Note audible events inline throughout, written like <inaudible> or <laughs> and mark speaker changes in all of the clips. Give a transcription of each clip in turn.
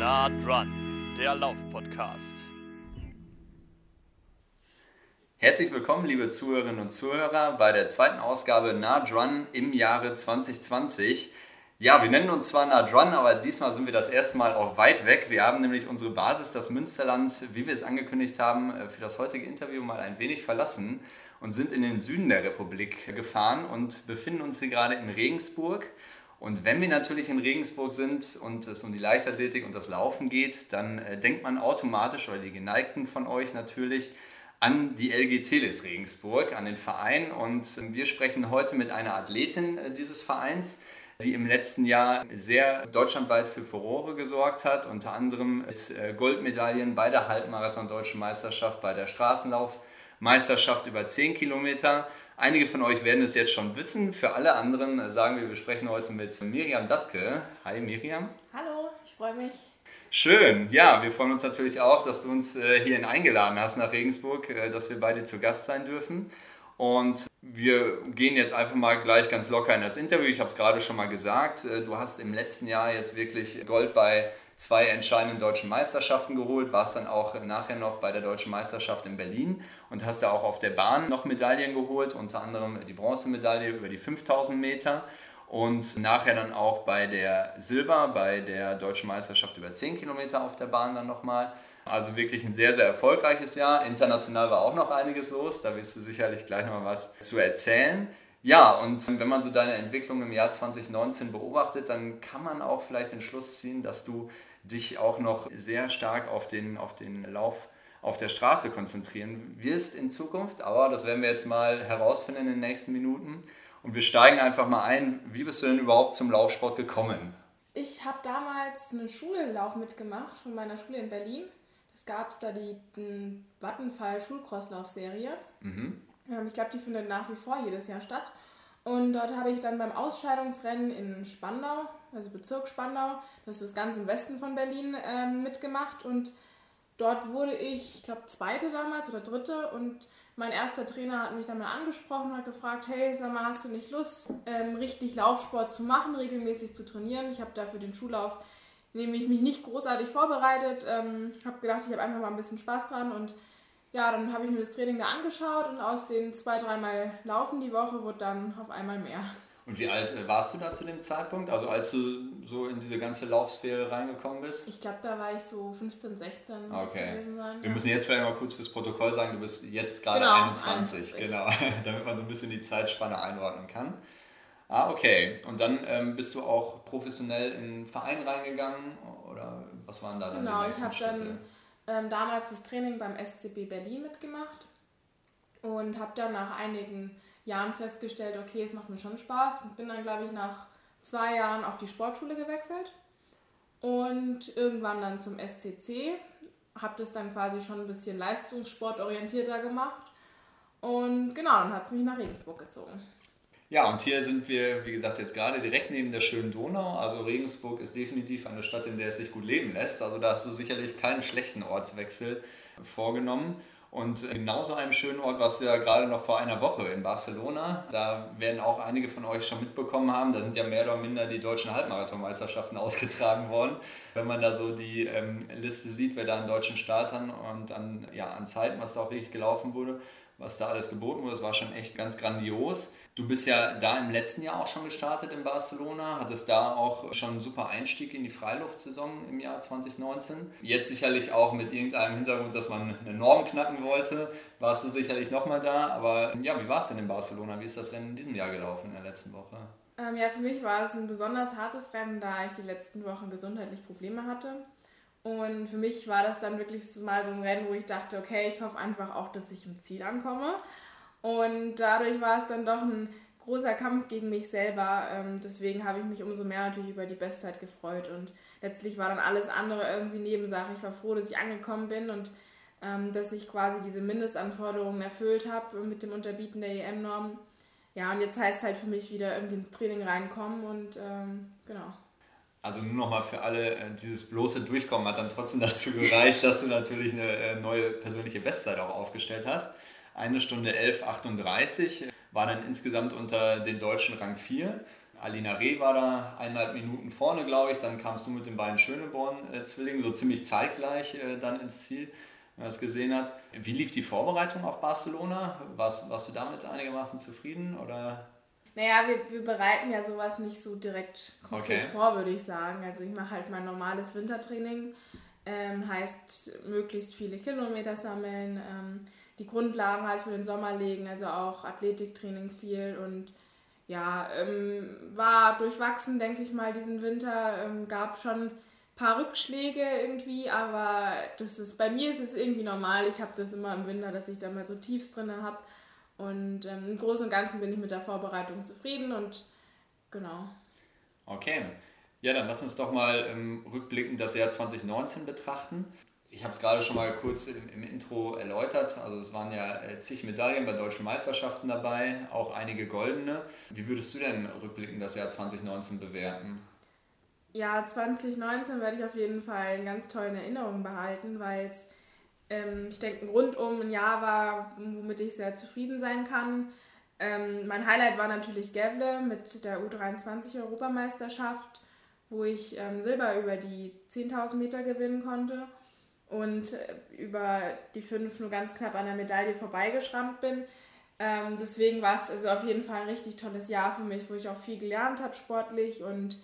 Speaker 1: Nah dran, der Lauf-Podcast.
Speaker 2: Herzlich willkommen, liebe Zuhörerinnen und Zuhörer, bei der zweiten Ausgabe Nah Run im Jahre 2020. Ja, wir nennen uns zwar Nah Run, aber diesmal sind wir das erste Mal auch weit weg. Wir haben nämlich unsere Basis, das Münsterland, wie wir es angekündigt haben, äh, für das heutige Interview mal ein wenig verlassen und sind in den Süden der Republik gefahren und befinden uns hier gerade in Regensburg. Und wenn wir natürlich in Regensburg sind und es um die Leichtathletik und das Laufen geht, dann äh, denkt man automatisch, oder die Geneigten von euch natürlich, an die LG Teles Regensburg, an den Verein. Und äh, wir sprechen heute mit einer Athletin äh, dieses Vereins, die im letzten Jahr sehr deutschlandweit für Furore gesorgt hat, unter anderem mit äh, Goldmedaillen bei der Halbmarathon-Deutschen Meisterschaft, bei der Straßenlaufmeisterschaft über 10 Kilometer. Einige von euch werden es jetzt schon wissen. Für alle anderen sagen wir, wir sprechen heute mit Miriam Datke. Hi Miriam.
Speaker 3: Hallo, ich freue mich.
Speaker 2: Schön, ja, wir freuen uns natürlich auch, dass du uns äh, hierhin eingeladen hast nach Regensburg, äh, dass wir beide zu Gast sein dürfen. Und wir gehen jetzt einfach mal gleich ganz locker in das Interview. Ich habe es gerade schon mal gesagt, äh, du hast im letzten Jahr jetzt wirklich Gold bei zwei entscheidenden deutschen Meisterschaften geholt, warst dann auch nachher noch bei der deutschen Meisterschaft in Berlin und hast da auch auf der Bahn noch Medaillen geholt, unter anderem die Bronzemedaille über die 5000 Meter und nachher dann auch bei der Silber, bei der deutschen Meisterschaft über 10 Kilometer auf der Bahn dann nochmal. Also wirklich ein sehr, sehr erfolgreiches Jahr. International war auch noch einiges los, da wirst du sicherlich gleich nochmal was zu erzählen. Ja, und wenn man so deine Entwicklung im Jahr 2019 beobachtet, dann kann man auch vielleicht den Schluss ziehen, dass du dich auch noch sehr stark auf den, auf den Lauf auf der Straße konzentrieren wirst in Zukunft. Aber das werden wir jetzt mal herausfinden in den nächsten Minuten. Und wir steigen einfach mal ein. Wie bist du denn überhaupt zum Laufsport gekommen?
Speaker 3: Ich habe damals einen Schullauf mitgemacht von meiner Schule in Berlin. Es gab da die, Vattenfall Schulcrosslaufserie. Mhm. Ähm, ich glaube, die findet nach wie vor jedes Jahr statt. Und dort habe ich dann beim Ausscheidungsrennen in Spandau, also Bezirk Spandau, das ist ganz im Westen von Berlin, ähm, mitgemacht. Und dort wurde ich, ich glaube, zweite damals oder dritte. Und mein erster Trainer hat mich dann mal angesprochen und hat gefragt, hey, sag mal, hast du nicht Lust, ähm, richtig Laufsport zu machen, regelmäßig zu trainieren? Ich habe dafür den Schullauf nämlich mich nicht großartig vorbereitet, ähm, habe gedacht, ich habe einfach mal ein bisschen Spaß dran und ja, dann habe ich mir das Training da angeschaut und aus den zwei, dreimal Laufen die Woche wurde dann auf einmal mehr.
Speaker 2: Und wie alt äh, warst du da zu dem Zeitpunkt? Also als du so in diese ganze Laufsphäre reingekommen bist?
Speaker 3: Ich glaube, da war ich so 15, 16.
Speaker 2: Okay. Sein, Wir müssen jetzt vielleicht mal kurz fürs Protokoll sagen, du bist jetzt gerade genau, 21. 21. Genau, <laughs> damit man so ein bisschen die Zeitspanne einordnen kann. Ah, okay. Und dann ähm, bist du auch professionell in einen Verein reingegangen? Oder was waren da dann
Speaker 3: genau, die nächsten Genau, ich habe dann ähm, damals das Training beim SCB Berlin mitgemacht und habe dann nach einigen Jahren festgestellt, okay, es macht mir schon Spaß und bin dann, glaube ich, nach zwei Jahren auf die Sportschule gewechselt und irgendwann dann zum SCC. Habe das dann quasi schon ein bisschen leistungssportorientierter gemacht und genau, dann hat es mich nach Regensburg gezogen.
Speaker 2: Ja, und hier sind wir, wie gesagt, jetzt gerade direkt neben der schönen Donau. Also Regensburg ist definitiv eine Stadt, in der es sich gut leben lässt. Also da hast du sicherlich keinen schlechten Ortswechsel vorgenommen. Und genauso einem schönen Ort warst du ja gerade noch vor einer Woche in Barcelona. Da werden auch einige von euch schon mitbekommen haben, da sind ja mehr oder minder die deutschen Halbmarathonmeisterschaften ausgetragen worden. Wenn man da so die ähm, Liste sieht, wer da an deutschen Startern und an, ja, an Zeiten, was da auch wirklich gelaufen wurde, was da alles geboten wurde, das war schon echt ganz grandios. Du bist ja da im letzten Jahr auch schon gestartet in Barcelona, hattest da auch schon einen super Einstieg in die Freiluftsaison im Jahr 2019. Jetzt sicherlich auch mit irgendeinem Hintergrund, dass man eine Norm knacken wollte, warst du sicherlich nochmal da. Aber ja, wie war es denn in Barcelona? Wie ist das Rennen in diesem Jahr gelaufen in der letzten Woche?
Speaker 3: Ähm, ja, für mich war es ein besonders hartes Rennen, da ich die letzten Wochen gesundheitlich Probleme hatte. Und für mich war das dann wirklich mal so ein Rennen, wo ich dachte, okay, ich hoffe einfach auch, dass ich im Ziel ankomme. Und dadurch war es dann doch ein großer Kampf gegen mich selber. Ähm, deswegen habe ich mich umso mehr natürlich über die Bestzeit gefreut. Und letztlich war dann alles andere irgendwie Nebensache. Ich war froh, dass ich angekommen bin und ähm, dass ich quasi diese Mindestanforderungen erfüllt habe mit dem Unterbieten der EM-Norm. Ja, und jetzt heißt es halt für mich wieder irgendwie ins Training reinkommen und ähm, genau.
Speaker 2: Also nur nochmal für alle, äh, dieses bloße Durchkommen hat dann trotzdem dazu gereicht, <laughs> dass du natürlich eine äh, neue persönliche Bestzeit auch aufgestellt hast eine Stunde 11,38, war dann insgesamt unter den Deutschen Rang 4. Alina Reh war da eineinhalb Minuten vorne, glaube ich. Dann kamst du mit den beiden Schöneborn-Zwillingen so ziemlich zeitgleich äh, dann ins Ziel, wenn man es gesehen hat. Wie lief die Vorbereitung auf Barcelona? Warst, warst du damit einigermaßen zufrieden? Oder?
Speaker 3: Naja, wir, wir bereiten ja sowas nicht so direkt konkret okay. vor, würde ich sagen. Also ich mache halt mein normales Wintertraining, ähm, heißt möglichst viele Kilometer sammeln, ähm, die Grundlagen halt für den Sommer legen, also auch Athletiktraining viel und ja, ähm, war durchwachsen, denke ich mal, diesen Winter. Ähm, gab schon ein paar Rückschläge irgendwie, aber das ist, bei mir ist es irgendwie normal. Ich habe das immer im Winter, dass ich da mal so Tiefs drin habe. Und ähm, im Großen und Ganzen bin ich mit der Vorbereitung zufrieden und genau.
Speaker 2: Okay. Ja, dann lass uns doch mal ähm, rückblickend das Jahr 2019 betrachten. Ich habe es gerade schon mal kurz im, im, Intro erläutert. Also es waren ja äh, zig Medaillen bei deutschen Meisterschaften dabei, auch einige goldene. Wie würdest du denn rückblickend das Jahr 2019 bewerten?
Speaker 3: Ja, 2019 werde ich auf jeden Fall in ganz tollen Erinnerungen behalten, weil es, ähm, ich denke, rundum ein Jahr war, womit ich sehr zufrieden sein kann. Ähm, mein Highlight war natürlich Gävle mit der U23-Europameisterschaft, wo ich ähm, Silber über die 10.000 Meter gewinnen konnte und äh, über die fünf nur ganz knapp an der Medaille vorbeigeschrammt bin. Ähm, deswegen war es also auf jeden Fall ein richtig tolles Jahr für mich, wo ich auch viel gelernt habe sportlich und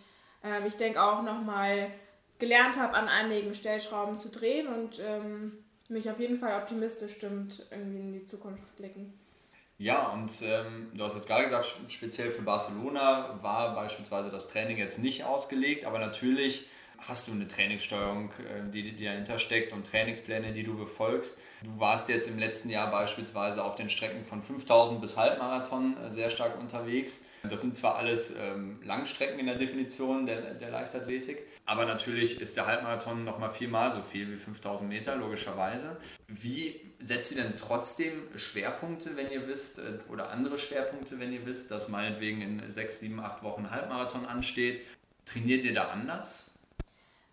Speaker 3: ähm, ich denke auch nochmal gelernt habe, an einigen Stellschrauben zu drehen und ähm, mich auf jeden Fall optimistisch stimmt, irgendwie in die Zukunft zu blicken.
Speaker 2: Ja, und ähm, du hast jetzt gerade gesagt, speziell für Barcelona war beispielsweise das Training jetzt nicht ausgelegt, aber natürlich hast du eine Trainingssteuerung, äh, die, die dahinter steckt und Trainingspläne, die du befolgst. Du warst jetzt im letzten Jahr beispielsweise auf den Strecken von 5000 bis Halbmarathon äh, sehr stark unterwegs. Das sind zwar alles ähm, Langstrecken in der Definition der, Leichtathletik, aber natürlich ist der Halbmarathon nochmal viermal so viel wie 5000 Meter, logischerweise. Wie setzt ihr denn trotzdem Schwerpunkte, wenn ihr wisst, äh, oder andere Schwerpunkte, wenn ihr wisst, dass meinetwegen in sechs, sieben, acht Wochen Halbmarathon ansteht? Trainiert ihr da anders?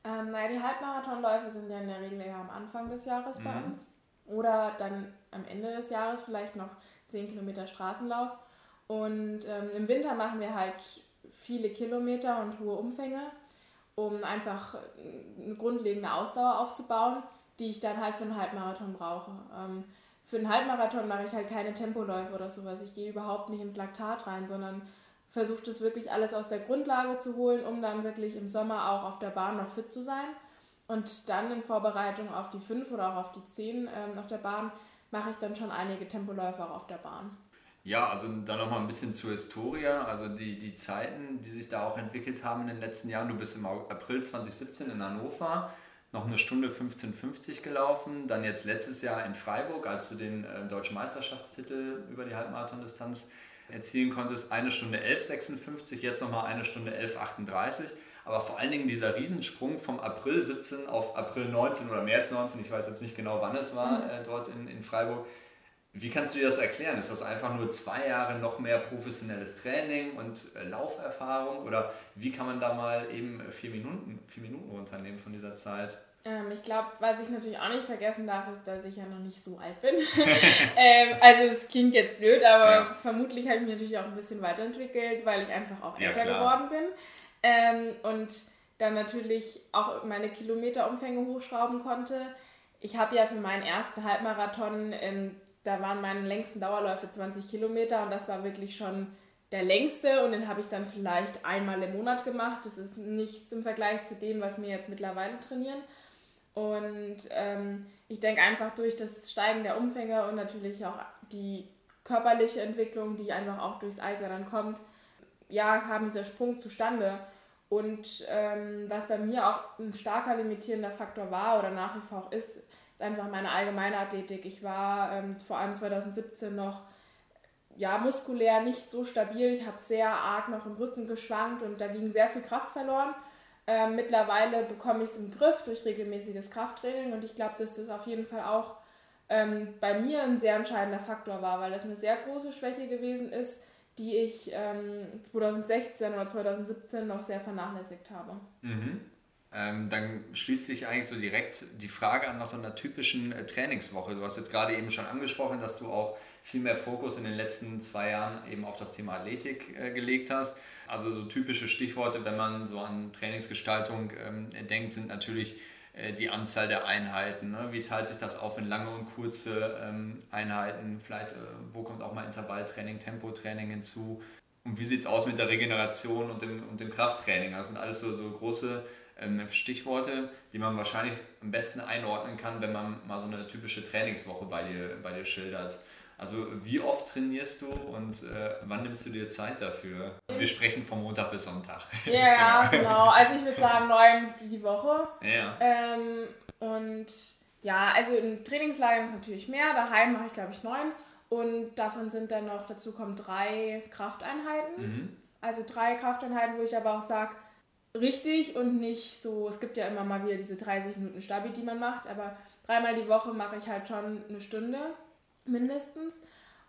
Speaker 3: Ähm, naja, die Halbmarathonläufe sind ja in der Regel eher am Anfang des Jahres mhm. bei uns. Oder dann am Ende des Jahres vielleicht noch 10 Kilometer Straßenlauf. Und ähm, im Winter machen wir halt viele Kilometer und hohe Umfänge, um einfach eine grundlegende Ausdauer aufzubauen, die ich dann halt für einen Halbmarathon brauche. Ähm, für einen Halbmarathon mache ich halt keine Tempoläufe oder sowas. Ich gehe überhaupt nicht ins Laktat rein, sondern versucht es wirklich alles aus der Grundlage zu holen, um dann wirklich im Sommer auch auf der Bahn noch fit zu sein. Und dann in Vorbereitung auf die 5 oder auch auf die 10 ähm, auf der Bahn mache ich dann schon einige Tempoläufe auch auf der Bahn.
Speaker 2: Ja, also dann nochmal ein bisschen zur Historie, also die, die Zeiten, die sich da auch entwickelt haben in den letzten Jahren. Du bist im April 2017 in Hannover noch eine Stunde 15,50 gelaufen, dann jetzt letztes Jahr in Freiburg, als du den äh, deutschen Meisterschaftstitel über die Halbmarathon-Distanz erzielen konntest, eine Stunde 11,56, jetzt nochmal eine Stunde 11,38. Aber vor allen Dingen dieser Riesensprung vom April 17 auf April 19 oder März 19, ich weiß jetzt nicht genau, wann es war, mhm. äh, dort in, in Freiburg. Wie kannst du dir das erklären? Ist das einfach nur zwei Jahre noch mehr professionelles Training und äh, Lauferfahrung? Oder wie kann man da mal eben vier Minuten, vier Minuten runternehmen von dieser Zeit?
Speaker 3: Ähm, ich glaube, was ich natürlich auch nicht vergessen darf, ist, dass ich ja noch nicht so alt bin. <laughs> <laughs> ähm, also es klingt jetzt blöd, aber ja. vermutlich habe ich mich natürlich auch ein bisschen weiterentwickelt, weil ich einfach auch älter ja, geworden bin. Ähm, und dann natürlich auch meine Kilometerumfänge hochschrauben konnte. Ich habe ja für meinen ersten Halbmarathon, ähm, da waren meine längsten Dauerläufe 20 Kilometer und das war wirklich schon der längste und den habe ich dann vielleicht einmal im Monat gemacht. Das ist nichts im Vergleich zu dem, was wir jetzt mittlerweile trainieren. Und ähm, ich denke einfach durch das Steigen der Umfänge und natürlich auch die körperliche Entwicklung, die einfach auch durchs Alter dann kommt, ja, kam dieser Sprung zustande. Und ähm, was bei mir auch ein starker limitierender Faktor war oder nach wie vor auch ist, ist einfach meine allgemeine Athletik. Ich war ähm, vor allem 2017 noch ja, muskulär nicht so stabil. Ich habe sehr arg noch im Rücken geschwankt und da ging sehr viel Kraft verloren. Ähm, mittlerweile bekomme ich es im Griff durch regelmäßiges Krafttraining und ich glaube, dass das auf jeden Fall auch ähm, bei mir ein sehr entscheidender Faktor war, weil das eine sehr große Schwäche gewesen ist, die ich ähm, 2016 oder 2017 noch sehr vernachlässigt habe.
Speaker 2: Mhm. Ähm, dann schließt sich eigentlich so direkt die Frage an nach so einer typischen äh, Trainingswoche. Du hast jetzt gerade eben schon angesprochen, dass du auch viel mehr Fokus in den letzten zwei Jahren eben auf das Thema Athletik äh, gelegt hast. Also so typische Stichworte, wenn man so an Trainingsgestaltung ähm, denkt, sind natürlich äh, die Anzahl der Einheiten. Ne? Wie teilt sich das auf in lange und kurze ähm, Einheiten? Vielleicht, äh, wo kommt auch mal Intervalltraining, Tempotraining hinzu? Und wie sieht es aus mit der Regeneration und dem, und dem Krafttraining? Das sind alles so, so große ähm, Stichworte, die man wahrscheinlich am besten einordnen kann, wenn man mal so eine typische Trainingswoche bei dir, bei dir schildert. Also wie oft trainierst du und äh, wann nimmst du dir Zeit dafür? Wir sprechen von Montag bis Sonntag.
Speaker 3: Ja, <laughs> genau. genau. Also ich würde sagen neun die Woche.
Speaker 2: Ja.
Speaker 3: Ähm, und ja, also in Trainingslagern ist natürlich mehr. Daheim mache ich glaube ich neun. Und davon sind dann noch, dazu kommen drei Krafteinheiten. Mhm. Also drei Krafteinheiten, wo ich aber auch sage, richtig und nicht so, es gibt ja immer mal wieder diese 30 Minuten Stabi, die man macht, aber dreimal die Woche mache ich halt schon eine Stunde mindestens.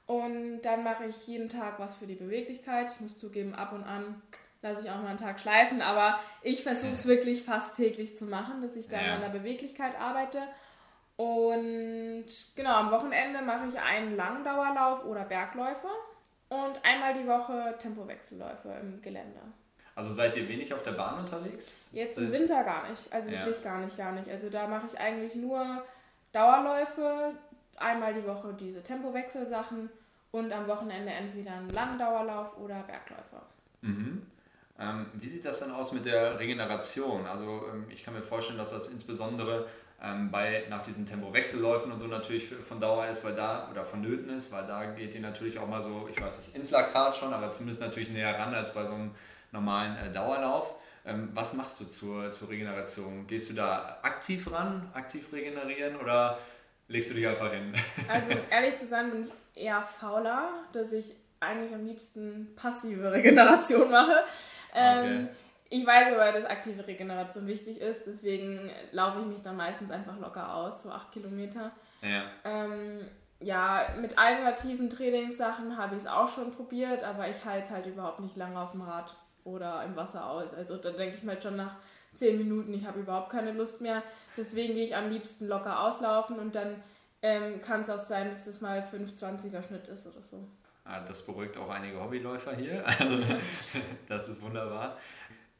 Speaker 3: Und dann mache ich jeden Tag was für die Beweglichkeit. Ich muss zugeben, ab und an lasse ich auch mal einen Tag schleifen, aber ich versuche es wirklich fast täglich zu machen, dass ich da ja. an der Beweglichkeit arbeite. Und genau, am Wochenende mache ich einen Langdauerlauf oder Bergläufe und einmal die Woche Tempowechselläufe im Gelände.
Speaker 2: Also seid ihr wenig auf der Bahn unterwegs?
Speaker 3: Jetzt im Winter gar nicht. Also ja. wirklich gar nicht, gar nicht. Also da mache ich eigentlich nur Dauerläufe, einmal die Woche diese Tempowechselsachen und am Wochenende entweder einen Langdauerlauf oder Bergläufe.
Speaker 2: Mhm. Ähm, wie sieht das dann aus mit der Regeneration? Also ähm, ich kann mir vorstellen, dass das insbesondere ähm, bei, nach diesen Tempowechselläufen und so natürlich von Dauer ist, weil da, oder vonnöten ist, weil da geht die natürlich auch mal so, ich weiß nicht, ins Laktat schon, aber zumindest natürlich näher ran als bei so einem normalen äh, Dauerlauf. Ähm, was machst du zur, zur Regeneration? Gehst du da aktiv ran, aktiv regenerieren oder legst du dich einfach hin? <laughs>
Speaker 3: Also ehrlich zu sein bin ich eher fauler, dass ich eigentlich am liebsten passive Regeneration mache. Ähm, okay. Ich weiß aber, dass aktive Regeneration wichtig ist, deswegen laufe ich mich dann meistens einfach locker aus, so acht Kilometer.
Speaker 2: Ja.
Speaker 3: Ähm, ja, mit alternativen Trainingssachen habe ich es auch schon probiert, aber ich halte es halt überhaupt nicht lange auf dem Rad oder im Wasser aus. Also da denke ich mir halt schon nach zehn Minuten, ich habe überhaupt keine Lust mehr. Deswegen gehe ich am liebsten locker auslaufen und dann ähm, kann es auch sein, dass das mal 5,20er Schnitt ist oder so.
Speaker 2: Ah, das beruhigt auch einige Hobbyläufer hier. <laughs> Also, das ist wunderbar.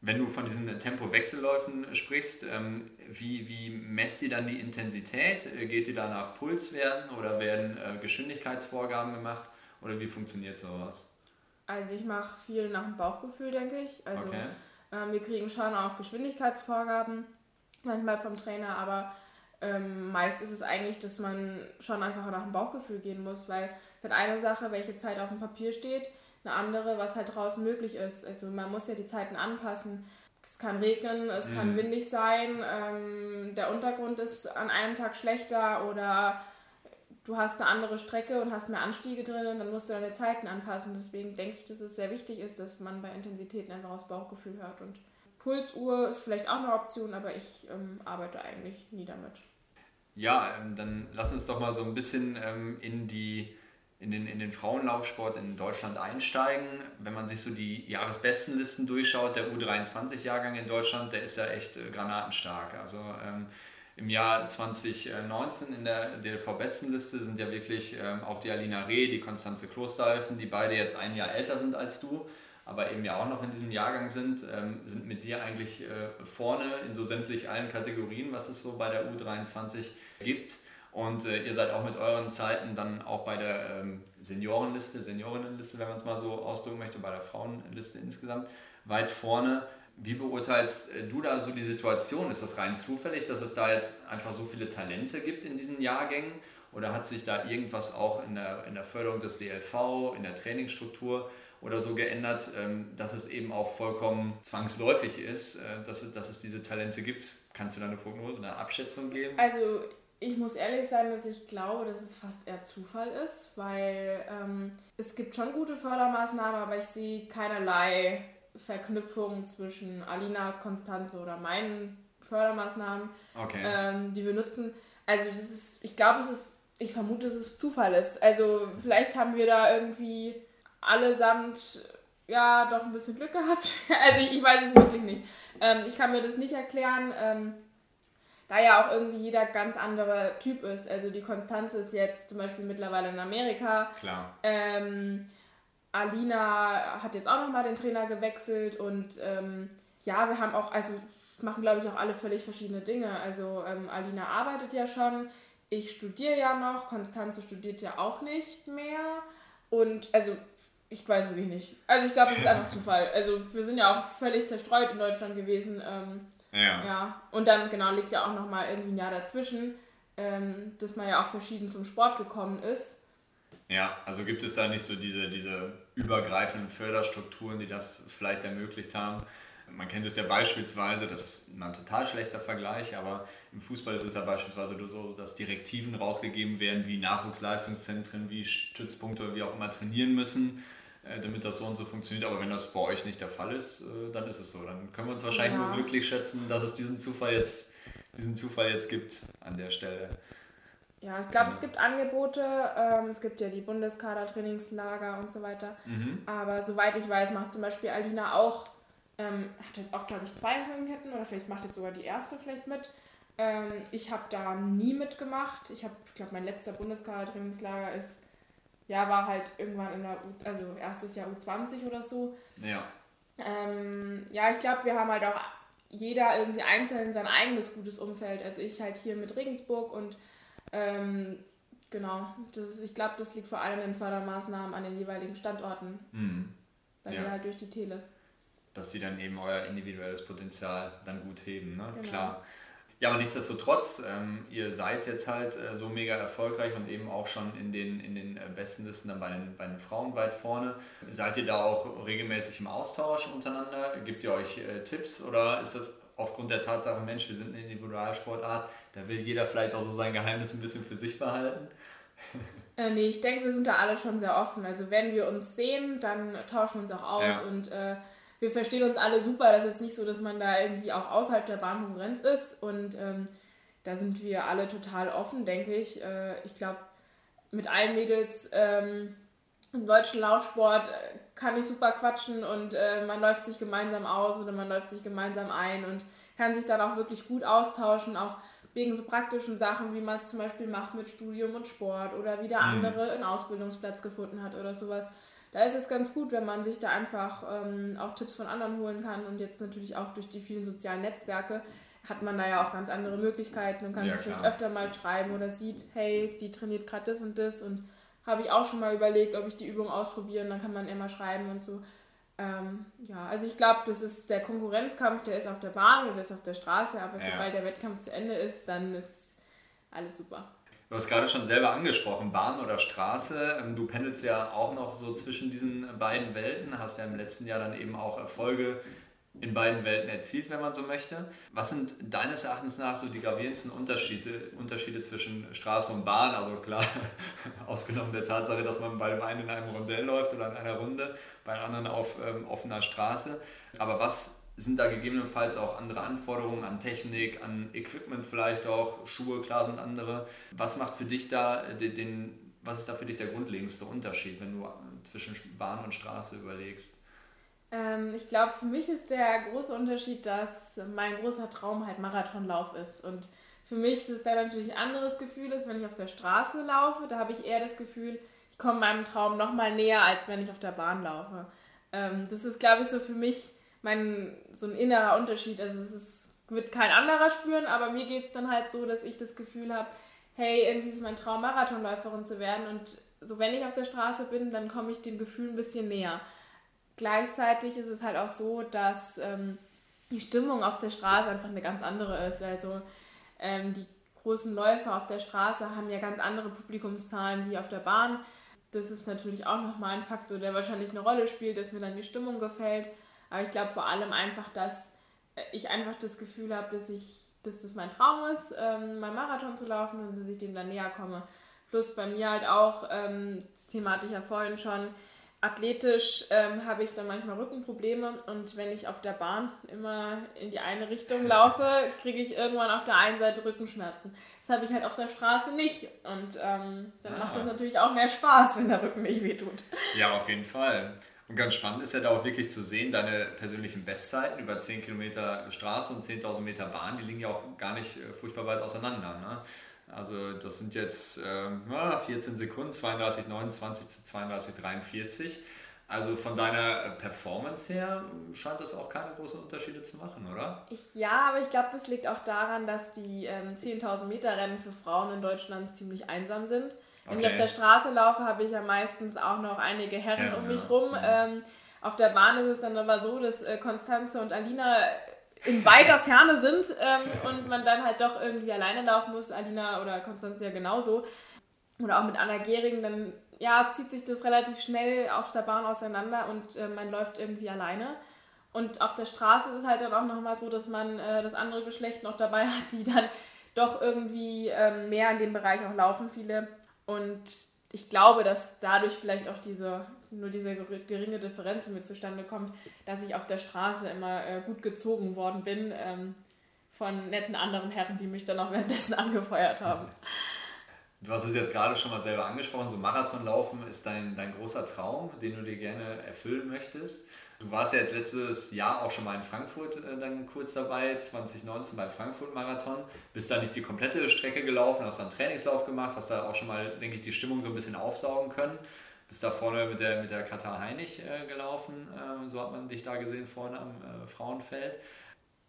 Speaker 2: Wenn du von diesen Tempo-Wechselläufen sprichst, ähm, wie, wie messt ihr dann die Intensität? Geht ihr da nach Pulswerten oder werden äh, Geschwindigkeitsvorgaben gemacht? Oder wie funktioniert sowas?
Speaker 3: Also ich mache viel nach dem Bauchgefühl, denke ich. Also okay. Ähm, wir kriegen schon auch Geschwindigkeitsvorgaben, manchmal vom Trainer, aber ähm, meist ist es eigentlich, dass man schon einfach nach dem Bauchgefühl gehen muss, weil es ist halt eine Sache, welche Zeit auf dem Papier steht, eine andere, was halt draußen möglich ist. Also man muss ja die Zeiten anpassen. Es kann regnen, es mhm. kann windig sein, ähm, der Untergrund ist an einem Tag schlechter oder du hast eine andere Strecke und hast mehr Anstiege drin dann musst du deine Zeiten anpassen. Deswegen denke ich, dass es sehr wichtig ist, dass man bei Intensitäten einfach aufs Bauchgefühl hört. Und Pulsuhr ist vielleicht auch eine Option, aber ich ähm, arbeite eigentlich nie damit.
Speaker 2: Ja, ähm, dann lass uns doch mal so ein bisschen ähm, in, die, in, den, in den Frauenlaufsport in Deutschland einsteigen. Wenn man sich so die Jahresbestenlisten durchschaut, der U23-Jahrgang in Deutschland, der ist ja echt äh, granatenstark. Also ähm, im Jahr 2019 in der DLV-Bestenliste sind ja wirklich ähm, auch die Alina Reh, die Konstanze Klosterhalfen, die beide jetzt ein Jahr älter sind als du, aber eben ja auch noch in diesem Jahrgang sind, ähm, sind mit dir eigentlich äh, vorne in so sämtlich allen Kategorien, was es so bei der U23 gibt. Und äh, ihr seid auch mit euren Zeiten dann auch bei der ähm, Seniorenliste, Seniorinnenliste, wenn man es mal so ausdrücken möchte, bei der Frauenliste insgesamt weit vorne. Wie beurteilst äh, du da so die Situation? Ist das rein zufällig, dass es da jetzt einfach so viele Talente gibt in diesen Jahrgängen? Oder hat sich da irgendwas auch in der, in der Förderung des DLV, in der Trainingsstruktur oder so geändert, ähm, dass es eben auch vollkommen zwangsläufig ist, äh, dass es, dass es diese Talente gibt? Kannst du da eine Prognose, eine Abschätzung geben?
Speaker 3: Also ich muss ehrlich sein, dass ich glaube, dass es fast eher Zufall ist, weil ähm, es gibt schon gute Fördermaßnahmen, aber ich sehe keinerlei Verknüpfung zwischen Alinas, Konstanze oder meinen Fördermaßnahmen,
Speaker 2: okay.
Speaker 3: ähm, die wir nutzen. Also das ist, ich glaube, es ist, ich vermute, dass es Zufall ist. Also vielleicht haben wir da irgendwie allesamt ja doch ein bisschen Glück gehabt. <laughs> Also ich, ich weiß es wirklich nicht. Ähm, ich kann mir das nicht erklären. Ähm, da ja auch irgendwie jeder ganz anderer Typ ist. Also die Konstanze ist jetzt zum Beispiel mittlerweile in Amerika.
Speaker 2: Klar.
Speaker 3: Ähm, Alina hat jetzt auch nochmal den Trainer gewechselt und ähm, ja, wir haben auch, also machen glaube ich auch alle völlig verschiedene Dinge. Also ähm, Alina arbeitet ja schon, ich studiere ja noch, Konstanze studiert ja auch nicht mehr und also ich weiß wirklich nicht. Also ich glaube, es ist einfach Zufall. Also wir sind ja auch völlig zerstreut in Deutschland gewesen. Ähm,
Speaker 2: ja.
Speaker 3: ja. Und dann, genau, liegt ja auch nochmal irgendwie ein Jahr dazwischen, ähm, dass man ja auch verschieden zum Sport gekommen ist.
Speaker 2: Ja, also gibt es da nicht so diese, diese übergreifenden Förderstrukturen, die das vielleicht ermöglicht haben? Man kennt es ja beispielsweise, das ist ein total schlechter Vergleich, aber im Fußball ist es ja beispielsweise so, dass Direktiven rausgegeben werden, wie Nachwuchsleistungszentren, wie Stützpunkte, wie auch immer trainieren müssen äh, damit das so und so funktioniert. Aber wenn das bei euch nicht der Fall ist, äh, dann ist es so. Dann können wir uns wahrscheinlich ja. nur glücklich schätzen, dass es diesen Zufall jetzt, diesen Zufall jetzt gibt an der Stelle.
Speaker 3: Ja, ich glaube, ja. es gibt Angebote. Ähm, es gibt ja die Bundeskader-Trainingslager und so weiter. Mhm. Aber soweit ich weiß, macht zum Beispiel Alina auch, ähm, hat jetzt auch, glaube ich, zwei Höhenketten oder vielleicht macht jetzt sogar die erste vielleicht mit. Ähm, ich habe da nie mitgemacht. Ich habe, ich glaube, mein letzter Bundeskader-Trainingslager ist ja, war halt irgendwann in der, U also erstes Jahr U20 oder so.
Speaker 2: Ja.
Speaker 3: Ähm, ja, ich glaube, wir haben halt auch jeder irgendwie einzeln sein eigenes gutes Umfeld. Also ich halt hier mit Regensburg und ähm, genau, das, ich glaube, das liegt vor allem in Fördermaßnahmen an den jeweiligen Standorten.
Speaker 2: Mhm.
Speaker 3: Weil ja. wir halt durch die Teles.
Speaker 2: Dass sie dann eben euer individuelles Potenzial dann gut heben, ne? Genau. Klar. Ja, aber nichtsdestotrotz, ähm, ihr seid jetzt halt äh, so mega erfolgreich und eben auch schon in den, in den äh, besten Listen dann bei den, bei den Frauen weit vorne. Seid ihr da auch regelmäßig im Austausch untereinander? Gibt ihr euch äh, Tipps oder ist das aufgrund der Tatsache, Mensch, wir sind eine Individualsportart, da will jeder vielleicht auch so sein Geheimnis ein bisschen für sich behalten? <laughs>
Speaker 3: Äh, nee, ich denke, wir sind da alle schon sehr offen. Also wenn wir uns sehen, dann tauschen wir uns auch aus ja. und äh, wir verstehen uns alle super. Das ist jetzt nicht so, dass man da irgendwie auch außerhalb der Bahn Konkurrenz ist. Und ähm, da sind wir alle total offen, denke ich. Äh, ich glaube, mit allen Mädels ähm, im deutschen Laufsport äh, kann ich super quatschen und äh, man läuft sich gemeinsam aus oder man läuft sich gemeinsam ein und kann sich dann auch wirklich gut austauschen, auch wegen so praktischen Sachen, wie man es zum Beispiel macht mit Studium und Sport oder wie der mhm. andere einen Ausbildungsplatz gefunden hat oder sowas da ist es ganz gut, wenn man sich da einfach ähm, auch Tipps von anderen holen kann und jetzt natürlich auch durch die vielen sozialen Netzwerke hat man da ja auch ganz andere Möglichkeiten und kann ja, sich vielleicht öfter mal schreiben oder sieht, hey, die trainiert gerade das und das und habe ich auch schon mal überlegt, ob ich die Übung ausprobiere und dann kann man immer schreiben und so. Ähm, ja, also ich glaube, das ist der Konkurrenzkampf, der ist auf der Bahn oder der ist auf der Straße, aber ja. sobald der Wettkampf zu Ende ist, dann ist alles super.
Speaker 2: Du hast gerade schon selber angesprochen, Bahn oder Straße. Ähm, du pendelst ja auch noch so zwischen diesen beiden Welten, hast ja im letzten Jahr dann eben auch Erfolge in beiden Welten erzielt, wenn man so möchte. Was sind deines Erachtens nach so die gravierendsten Unterschiede, Unterschiede zwischen Straße und Bahn? Also klar, <laughs> ausgenommen der Tatsache, dass man bei dem einen in einem Rondell läuft oder in einer Runde, bei dem anderen auf ähm, offener Straße. Aber was sind da gegebenenfalls auch andere Anforderungen an Technik, an Equipment vielleicht auch, Schuhe, klar sind andere. Was macht für dich da den, den was ist da für dich der grundlegendste Unterschied, wenn du zwischen Bahn und Straße überlegst?
Speaker 3: Ähm, ich glaube, für mich ist der große Unterschied, dass mein großer Traum halt Marathonlauf ist. Und für mich ist es da natürlich ein anderes Gefühl, ist, wenn ich auf der Straße laufe. Da habe ich eher das Gefühl, ich komme meinem Traum noch mal näher, als wenn ich auf der Bahn laufe. Ähm, das ist, glaube ich, so für mich mein, so ein innerer Unterschied. Also es ist, wird kein anderer spüren, aber mir geht es dann halt so, dass ich das Gefühl habe, hey, irgendwie ist mein Traum, Marathonläuferin zu werden. Und so wenn ich auf der Straße bin, dann komme ich dem Gefühl ein bisschen näher. Gleichzeitig ist es halt auch so, dass ähm, die Stimmung auf der Straße einfach eine ganz andere ist. Also ähm, die großen Läufer auf der Straße haben ja ganz andere Publikumszahlen wie auf der Bahn. Das ist natürlich auch nochmal ein Faktor, der wahrscheinlich eine Rolle spielt, dass mir dann die Stimmung gefällt. Aber ich glaube vor allem einfach, dass äh, ich einfach das Gefühl habe, dass dass das mein Traum ist, ähm, mein Marathon zu laufen und dass ich dem dann näher komme. Plus bei mir halt auch, ähm, das Thema hatte ich ja vorhin schon, athletisch ähm, habe ich dann manchmal Rückenprobleme und wenn ich auf der Bahn immer in die eine Richtung <laughs> laufe, kriege ich irgendwann auf der einen Seite Rückenschmerzen. Das habe ich halt auf der Straße nicht und ähm, dann ah. macht das natürlich auch mehr Spaß, wenn der Rücken nicht wehtut.
Speaker 2: Ja, auf jeden Fall. Und ganz spannend ist ja da auch wirklich zu sehen, deine persönlichen Bestzeiten über 10 Kilometer Straße und 10.000 Meter Bahn, die liegen ja auch gar nicht äh, furchtbar weit auseinander. Ne? Also das sind jetzt äh, 14 Sekunden, 32,29 zu 32,43. Also von deiner Performance her scheint das auch keine großen Unterschiede zu machen, oder?
Speaker 3: Ich, ja, aber ich glaube, das liegt auch daran, dass die ähm, 10.000 Meter Rennen für Frauen in Deutschland ziemlich einsam sind. Wenn okay. ich auf der Straße laufe, habe ich ja meistens auch noch einige Herren ja, um mich ja. rum. Mhm. Ähm, auf der Bahn ist es dann aber so, dass äh, Konstanze und Alina in weiter Ferne sind ähm, und man dann halt doch irgendwie alleine laufen muss. Alina oder Konstanze ja genauso. Oder auch mit Anna Gehring, dann ja, zieht sich das relativ schnell auf der Bahn auseinander und äh, man läuft irgendwie alleine. Und auf der Straße ist es halt dann auch nochmal so, dass man äh, das andere Geschlecht noch dabei hat, die dann doch irgendwie ähm, mehr in dem Bereich auch laufen, viele. Und ich glaube, dass dadurch vielleicht auch diese, nur diese geringe Differenz mit mir zustande kommt, dass ich auf der Straße immer äh, gut gezogen worden bin ähm, von netten anderen Herren, die mich dann auch währenddessen <laughs> angefeuert haben.
Speaker 2: Du hast es jetzt gerade schon mal selber angesprochen, so Marathonlaufen ist dein, dein großer Traum, den du dir gerne erfüllen möchtest. Du warst ja jetzt letztes Jahr auch schon mal in Frankfurt äh, dann kurz dabei, 2019 beim Frankfurt-Marathon. Bist da nicht die komplette Strecke gelaufen, hast dann einen Trainingslauf gemacht, hast da auch schon mal, denke ich, die Stimmung so ein bisschen aufsaugen können. Bist da vorne mit der, mit der Katar Heinig äh, gelaufen, äh, so hat man dich da gesehen vorne am äh, Frauenfeld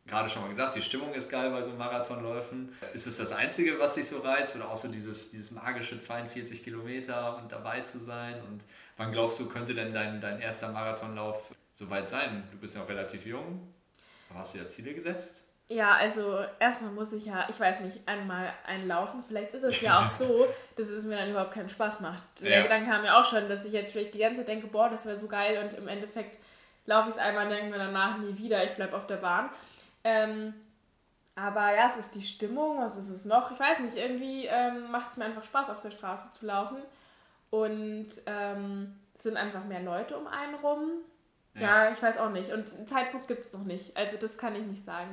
Speaker 2: gerade schon mal gesagt, die Stimmung ist geil bei so Marathonläufen. Ist es das Einzige, was sich so reizt oder auch so dieses, dieses magische 42 Kilometer und dabei zu sein? Und wann glaubst du, könnte denn dein, dein erster Marathonlauf soweit sein? Du bist ja auch relativ jung. Aber hast du ja Ziele gesetzt?
Speaker 3: Ja, also erstmal muss ich ja, ich weiß nicht, einmal einlaufen. Vielleicht ist es ja auch <laughs> so, dass es mir dann überhaupt keinen Spaß macht. Ja. Der Gedanke kam mir auch schon, dass ich jetzt vielleicht die ganze Zeit denke, boah, das wäre so geil und im Endeffekt laufe ich es einmal und denke mir danach nie wieder, ich bleibe auf der Bahn. Ähm, aber ja, es ist die Stimmung, was ist es noch? Ich weiß nicht, irgendwie ähm, macht es mir einfach Spaß, auf der Straße zu laufen. Und ähm, es sind einfach mehr Leute um einen rum. Ja, ja ich weiß auch nicht. Und einen Zeitpunkt gibt es noch nicht. Also das kann ich nicht sagen.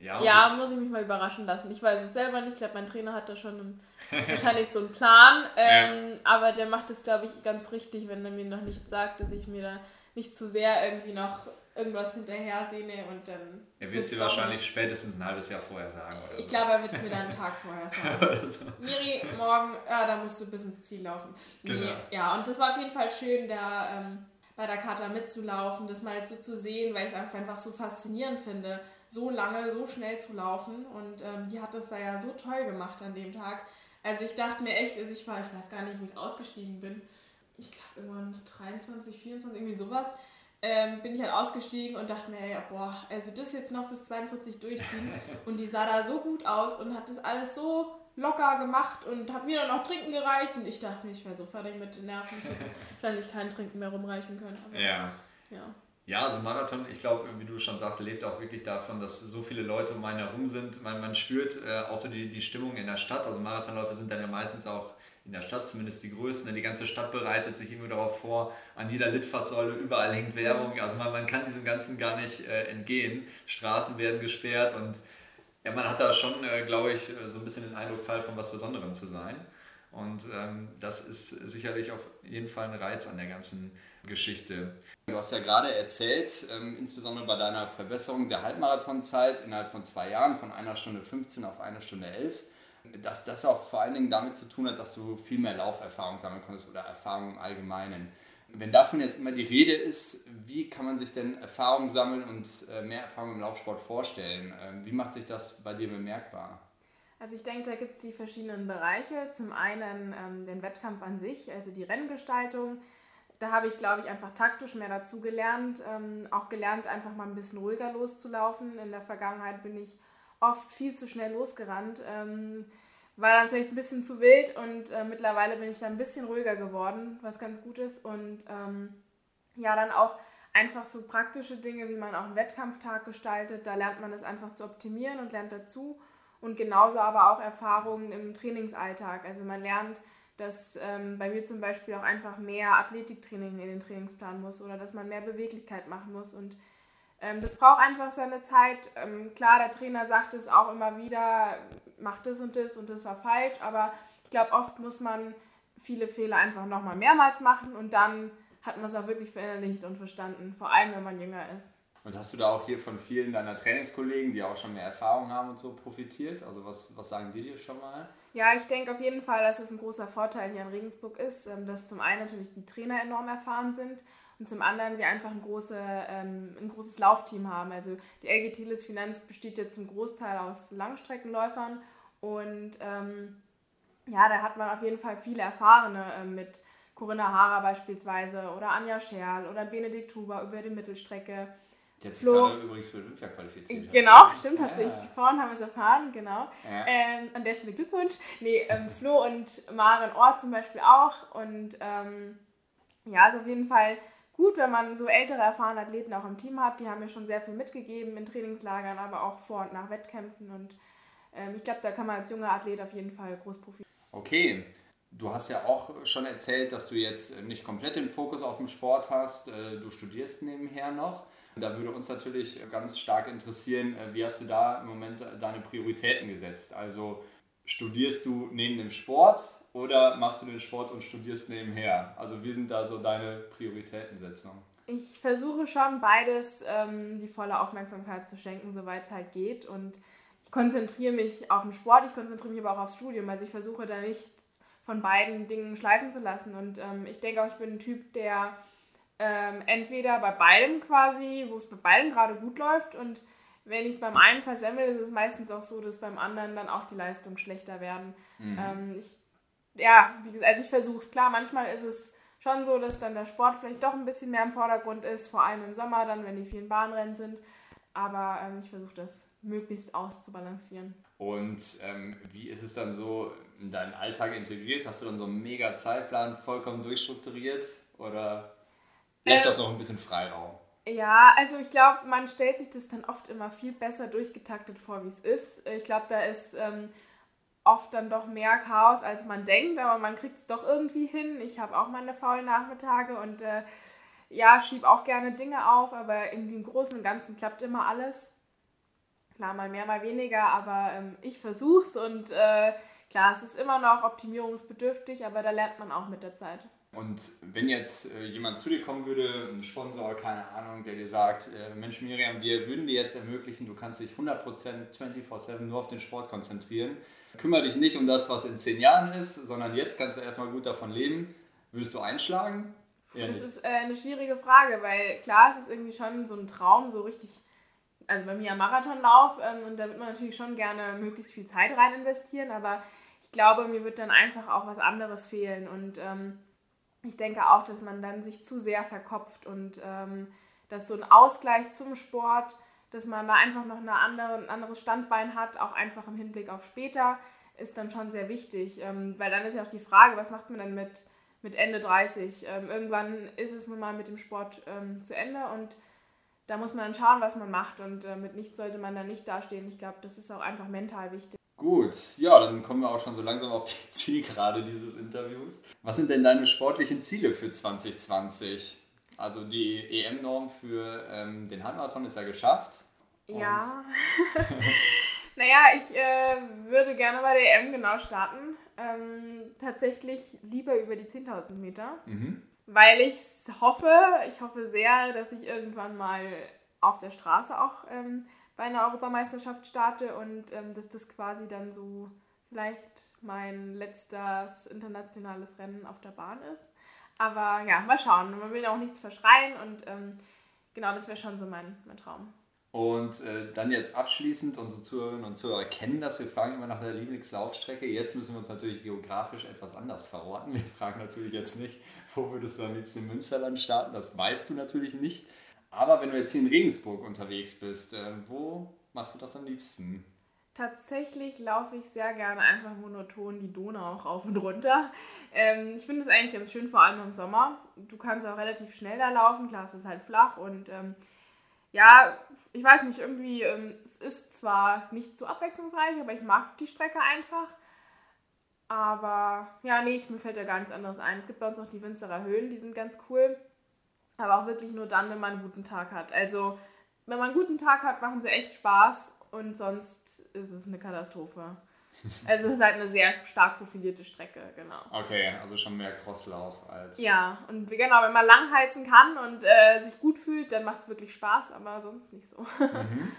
Speaker 3: Ja, ja muss ich mich mal überraschen lassen. Ich weiß es selber nicht. Ich glaube, mein Trainer hat da schon einen, <laughs> wahrscheinlich so einen Plan. Ähm, ja. Aber der macht es, glaube ich, ganz richtig, wenn er mir noch nicht sagt, dass ich mir da nicht zu sehr irgendwie noch irgendwas hinterher sehne und dann.
Speaker 2: Er wird es dir wahrscheinlich nicht. spätestens ein halbes Jahr vorher sagen.
Speaker 3: ich so. glaube, er wird es mir dann einen Tag vorher sagen. <laughs> Miri, morgen, ja, da musst du bis ins Ziel laufen. Nee, genau. Ja, und das war auf jeden Fall schön, da ähm, bei der Kata mitzulaufen, das mal so zu sehen, weil ich es einfach so faszinierend finde, so lange, so schnell zu laufen. Und ähm, die hat das da ja so toll gemacht an dem Tag. Also ich dachte mir echt, also ich war, ich weiß gar nicht, wo ich ausgestiegen bin. Ich glaube irgendwann 23, 24, irgendwie sowas ähm, bin ich halt ausgestiegen und dachte mir, ja, boah, also das jetzt noch bis 42 durchziehen. Und die sah da so gut aus und hat das alles so locker gemacht und hat mir dann auch Trinken gereicht. Und ich dachte mir, ich wäre so fertig mit den Nerven. Ich hätte wahrscheinlich kein Trinken mehr rumreichen können.
Speaker 2: Aber, ja. ja. Ja, also Marathon, ich glaube, wie du schon sagst, lebt auch wirklich davon, dass so viele Leute um einen herum sind. Man, man spürt äh, auch so die, die Stimmung in der Stadt. Also Marathonläufe sind dann ja meistens auch in der Stadt zumindest die größten. Die ganze Stadt bereitet sich immer darauf vor, an jeder Litfaßsäule überall hängt Werbung. Also man, man kann diesem Ganzen gar nicht äh, entgehen. Straßen werden gesperrt und ja, man hat da schon, äh, glaube ich, äh, so ein bisschen den Eindruck, Teil von was Besonderem zu sein. Und ähm, das ist sicherlich auf jeden Fall ein Reiz an der ganzen Geschichte. Du hast ja gerade erzählt, ähm, insbesondere bei deiner Verbesserung der Halbmarathonzeit innerhalb von zwei Jahren von einer Stunde 15 auf eine Stunde 11 dass das auch vor allen Dingen damit zu tun hat, dass du viel mehr Lauferfahrung sammeln konntest oder Erfahrung im Allgemeinen. Wenn davon jetzt immer die Rede ist, wie kann man sich denn Erfahrung sammeln und äh, mehr Erfahrung im Laufsport vorstellen? Ähm, wie macht sich das bei dir bemerkbar?
Speaker 3: Also ich denke, da gibt es die verschiedenen Bereiche. Zum einen ähm, den Wettkampf an sich, also die Renngestaltung. Da habe ich, glaube ich, einfach taktisch mehr dazu gelernt. Ähm, auch gelernt, einfach mal ein bisschen ruhiger loszulaufen. In der Vergangenheit bin ich oft viel zu schnell losgerannt. Ähm, war dann vielleicht ein bisschen zu wild und äh, mittlerweile bin ich da ein bisschen ruhiger geworden, was ganz gut ist. Und ähm, ja, dann auch einfach so praktische Dinge, wie man auch einen Wettkampftag gestaltet. Da lernt man es einfach zu optimieren und lernt dazu. Und genauso aber auch Erfahrungen im Trainingsalltag. Also man lernt, dass ähm, bei mir zum Beispiel auch einfach mehr Athletiktraining in den Trainingsplan muss oder dass man mehr Beweglichkeit machen muss. Und ähm, das braucht einfach seine Zeit. Ähm, klar, der Trainer sagt es auch immer wieder, mach das und das und das war falsch, aber ich glaube, oft muss man viele Fehler einfach nochmal mehrmals machen und dann hat man es auch wirklich verinnerlicht und verstanden, vor allem wenn man jünger ist.
Speaker 2: Und hast du da auch hier von vielen deiner Trainingskollegen, die auch schon mehr Erfahrung haben und so profitiert? Also was, was sagen die dir schon mal?
Speaker 3: Ja, ich denke auf jeden Fall, dass es ein großer Vorteil hier in Regensburg ist, ähm, dass zum einen natürlich die Trainer enorm erfahren sind und zum anderen wir einfach ein, große, ähm, ein großes Laufteam haben. Also die LG Teles Finanz besteht ja zum Großteil aus Langstreckenläufern und ähm, ja, da hat man auf jeden Fall viele Erfahrene äh, mit Corinna Hara beispielsweise oder Anja Scherl oder Benedikt Huber über die Mittelstrecke.
Speaker 2: Der hat sich gerade übrigens für Olympia qualifiziert.
Speaker 3: Genau, stimmt, hat ja. sich vorhin haben wir es erfahren, genau. Ja. Ähm, an der Stelle Glückwunsch. Nee, ähm, Flo und Maren Ort zum Beispiel auch. Und ähm, ja, ist auf jeden Fall gut, wenn man so ältere, erfahrene Athleten auch im Team hat. Die haben mir schon sehr viel mitgegeben in Trainingslagern, aber auch vor und nach Wettkämpfen. Und ähm, ich glaube, da kann man als junger Athlet auf jeden Fall groß profitieren.
Speaker 2: Okay, du hast ja auch schon erzählt, dass du jetzt nicht komplett den Fokus auf dem Sport hast. Äh, du studierst nebenher noch. Da würde uns natürlich ganz stark interessieren, äh, wie hast du da im Moment deine Prioritäten gesetzt? Also studierst du neben dem Sport oder machst du den Sport und studierst nebenher? Also wie sind da so deine Prioritätensetzungen?
Speaker 3: Ich versuche schon beides ähm, die volle Aufmerksamkeit zu schenken, soweit es halt geht. Und ich konzentriere mich auf den Sport, ich konzentriere mich aber auch aufs Studium. Also ich versuche da nicht von beiden Dingen schleifen zu lassen. Und ähm, ich denke auch, ich bin ein Typ, der ähm, entweder bei beidem quasi, wo es bei beidem gerade gut läuft und wenn ich es beim einen versemmel, ist es meistens auch so, dass beim anderen dann auch die Leistungen schlechter werden. Mhm. Ähm, ich, ja, also ich versuche es. Klar, manchmal ist es schon so, dass dann der Sport vielleicht doch ein bisschen mehr im Vordergrund ist, vor allem im Sommer dann, wenn die vielen Bahnrennen sind. Aber ähm, ich versuche das möglichst auszubalancieren.
Speaker 2: Und ähm, wie ist es dann so in deinen Alltag integriert? Hast du dann so einen mega Zeitplan vollkommen durchstrukturiert? Oder lässt äh, das noch ein bisschen Freiraum?
Speaker 3: Ja, also ich glaube, man stellt sich das dann oft immer viel besser durchgetaktet vor, wie es ist. Ich glaube, da ist ähm, oft dann doch mehr Chaos, als man denkt, aber man kriegt es doch irgendwie hin. Ich habe auch meine faulen Nachmittage und äh, ja, schiebe auch gerne Dinge auf, aber im Großen und Ganzen klappt immer alles. Klar, mal mehr, mal weniger, aber ähm, ich versuche es und äh, klar, es ist immer noch optimierungsbedürftig, aber da lernt man auch mit der Zeit.
Speaker 2: Und wenn jetzt äh, jemand zu dir kommen würde, ein Sponsor, keine Ahnung, der dir sagt, äh, Mensch Miriam, wir würden dir jetzt ermöglichen, du kannst dich 100% 24-7 nur auf den Sport konzentrieren. Kümmere dich nicht um das, was in zehn Jahren ist, sondern jetzt kannst du erstmal gut davon leben. Würdest du einschlagen?
Speaker 3: Eher das ist äh, eine schwierige Frage, weil klar, es ist irgendwie schon so ein Traum, so richtig, also bei mir am Marathonlauf ähm, und da wird man natürlich schon gerne möglichst viel Zeit rein investieren, aber ich glaube, mir wird dann einfach auch was anderes fehlen und ähm, ich denke auch, dass man dann sich zu sehr verkopft und ähm, dass so ein Ausgleich zum Sport, dass man da einfach noch eine andere, ein anderes Standbein hat, auch einfach im Hinblick auf später, ist dann schon sehr wichtig. Ähm, weil dann ist ja auch die Frage, was macht man denn mit, mit Ende 30? Ähm, irgendwann ist es nun mal mit dem Sport ähm, zu Ende und da muss man dann schauen, was man macht und äh, mit nichts sollte man dann nicht dastehen. Ich glaube, das ist auch einfach mental wichtig.
Speaker 2: Gut, ja, dann kommen wir auch schon so langsam auf die <laughs> Zielgerade dieses Interviews. Was sind denn deine sportlichen Ziele für 2020? Also die EM-Norm für ähm, den Halbmarathon ist ja geschafft.
Speaker 3: Ja. <laughs> naja, ich äh, würde gerne bei der EM genau starten. Ähm, tatsächlich lieber über die 10.000 Meter, mhm. weil ich hoffe, ich hoffe sehr, dass ich irgendwann mal auf der Straße auch ähm, bei einer Europameisterschaft starte und ähm, dass das quasi dann so vielleicht mein letztes internationales Rennen auf der Bahn ist. Aber ja, mal schauen. Man will ja auch nichts verschreien und ähm, genau das wäre schon so mein, mein Traum.
Speaker 2: Und äh, dann jetzt abschließend, unsere Zuhörerinnen und Zuhörer kennen das, wir fragen immer nach der Lieblingslaufstrecke. Jetzt müssen wir uns natürlich geografisch etwas anders verorten. Wir fragen natürlich jetzt nicht, wo würdest du am liebsten in Münsterland starten, das weißt du natürlich nicht. Aber wenn du jetzt hier in Regensburg unterwegs bist, äh, wo machst du das am liebsten?
Speaker 3: Tatsächlich laufe ich sehr gerne einfach monoton die Donau auch auf und runter. Ähm, ich finde es eigentlich ganz schön, vor allem im Sommer. Du kannst auch relativ schnell da laufen, klar, es ist halt flach und ähm, ja, ich weiß nicht, irgendwie, ähm, es ist zwar nicht so abwechslungsreich, aber ich mag die Strecke einfach. Aber ja, nee, mir fällt da gar nichts anderes ein. Es gibt bei uns noch die Winzerer Höhen, die sind ganz cool aber auch wirklich nur dann, wenn man einen guten Tag hat. Also, wenn man einen guten Tag hat, machen sie echt Spaß und sonst ist es eine Katastrophe. Also es ist halt eine sehr stark profilierte Strecke, genau.
Speaker 2: Okay, also schon mehr Crosslauf als.
Speaker 3: Ja, und genau, wenn man langheizen kann und äh, sich gut fühlt, dann macht es wirklich Spaß, aber sonst nicht so. Mhm.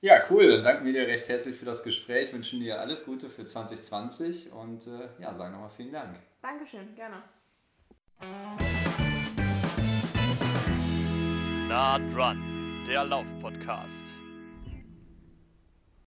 Speaker 2: Ja, cool. Dann danken wir dir recht herzlich für das Gespräch, wünschen dir alles Gute für 2020 und äh, ja, sagen nochmal vielen Dank.
Speaker 3: Dankeschön, gerne.
Speaker 1: Naht Run, der Lauf-Podcast.